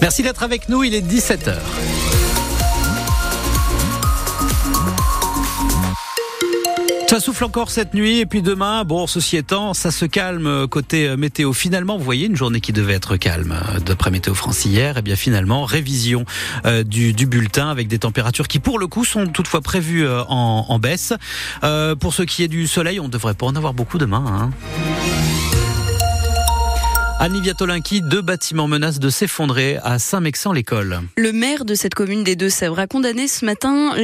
Merci d'être avec nous, il est 17h. Ça souffle encore cette nuit et puis demain, bon, ceci étant, ça se calme côté météo. Finalement, vous voyez, une journée qui devait être calme d'après Météo France hier, et eh bien finalement, révision euh, du, bulletin avec des températures qui, pour le coup, sont toutefois prévues euh, en, baisse. Euh, pour ce qui est du soleil, on devrait pas en avoir beaucoup demain. Hein. Annie Viatolinki, deux bâtiments menacent de s'effondrer à Saint-Mexan-l'École. Le maire de cette commune des Deux-Sèvres a condamné ce matin,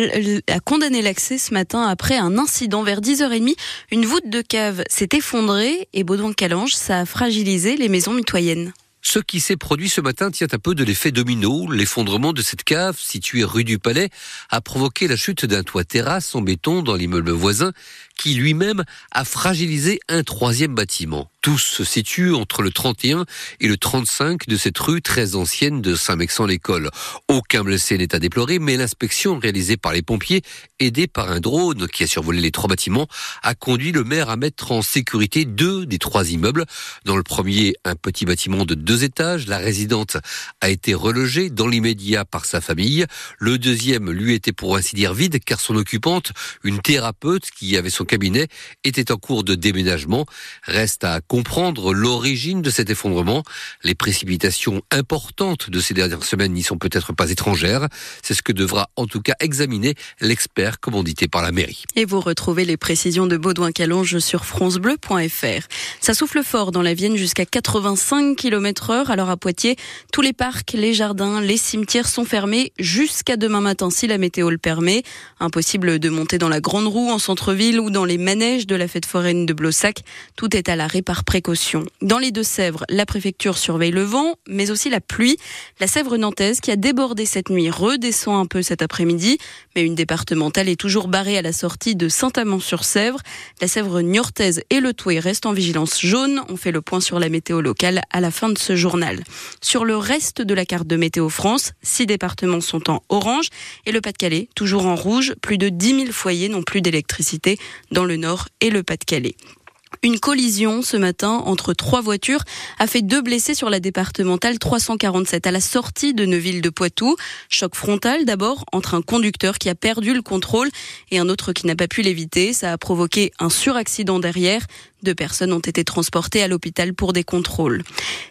a condamné l'accès ce matin après un incident vers 10h30. Une voûte de cave s'est effondrée et Baudouin-Calange, ça a fragilisé les maisons mitoyennes. Ce qui s'est produit ce matin tient un peu de l'effet domino. L'effondrement de cette cave, située rue du Palais, a provoqué la chute d'un toit terrasse en béton dans l'immeuble voisin, qui lui-même a fragilisé un troisième bâtiment. Tous se situent entre le 31 et le 35 de cette rue très ancienne de Saint-Mexan-l'École. Aucun blessé n'est à déplorer, mais l'inspection réalisée par les pompiers, aidée par un drone qui a survolé les trois bâtiments, a conduit le maire à mettre en sécurité deux des trois immeubles. Dans le premier, un petit bâtiment de deux étages. La résidente a été relogée dans l'immédiat par sa famille. Le deuxième, lui, était pour ainsi dire vide, car son occupante, une thérapeute qui avait son cabinet, était en cours de déménagement. Reste à comprendre l'origine de cet effondrement. Les précipitations importantes de ces dernières semaines n'y sont peut-être pas étrangères. C'est ce que devra en tout cas examiner l'expert commandité par la mairie. Et vous retrouvez les précisions de Baudouin Calonge sur francebleu.fr. Ça souffle fort dans la Vienne jusqu'à 85 km heure. Alors à Poitiers, tous les parcs, les jardins, les cimetières sont fermés jusqu'à demain matin si la météo le permet. Impossible de monter dans la grande roue en centre-ville ou dans les manèges de la fête foraine de Blossac. Tout est à l'arrêt par précaution. Dans les Deux-Sèvres, la préfecture surveille le vent, mais aussi la pluie. La Sèvre nantaise, qui a débordé cette nuit, redescend un peu cet après-midi, mais une départementale est toujours barrée à la sortie de Saint-Amand-sur-Sèvre. La Sèvre niortaise et le Touet restent en vigilance jaune. On fait le point sur la météo locale à la fin de ce journal. Sur le reste de la carte de Météo France, six départements sont en orange et le Pas-de-Calais toujours en rouge. Plus de 10 000 foyers n'ont plus d'électricité dans le nord et le Pas-de-Calais. Une collision ce matin entre trois voitures a fait deux blessés sur la départementale 347 à la sortie de Neuville de Poitou. Choc frontal d'abord entre un conducteur qui a perdu le contrôle et un autre qui n'a pas pu l'éviter. Ça a provoqué un suraccident derrière. Deux personnes ont été transportées à l'hôpital pour des contrôles.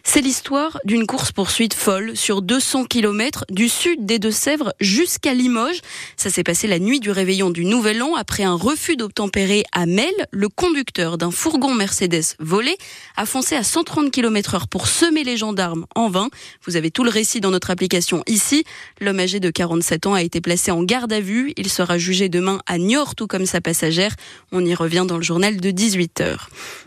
C'est l'histoire d'une course-poursuite folle sur 200 km du sud des Deux-Sèvres jusqu'à Limoges. Ça s'est passé la nuit du réveillon du Nouvel An après un refus d'obtempérer à Mel. Le conducteur d'un fourgon Mercedes volé a foncé à 130 km heure pour semer les gendarmes en vain. Vous avez tout le récit dans notre application ici. L'homme âgé de 47 ans a été placé en garde à vue. Il sera jugé demain à Niort, tout comme sa passagère. On y revient dans le journal de 18h.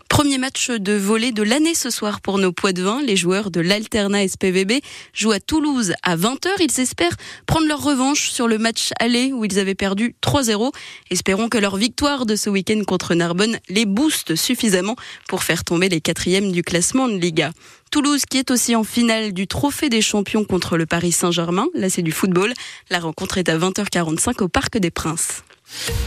Premier match de volée de l'année ce soir pour nos poids de vin. Les joueurs de l'Alterna SPVB jouent à Toulouse à 20h. Ils espèrent prendre leur revanche sur le match aller où ils avaient perdu 3-0. Espérons que leur victoire de ce week-end contre Narbonne les booste suffisamment pour faire tomber les quatrièmes du classement de Liga. Toulouse qui est aussi en finale du Trophée des Champions contre le Paris Saint-Germain. Là, c'est du football. La rencontre est à 20h45 au Parc des Princes.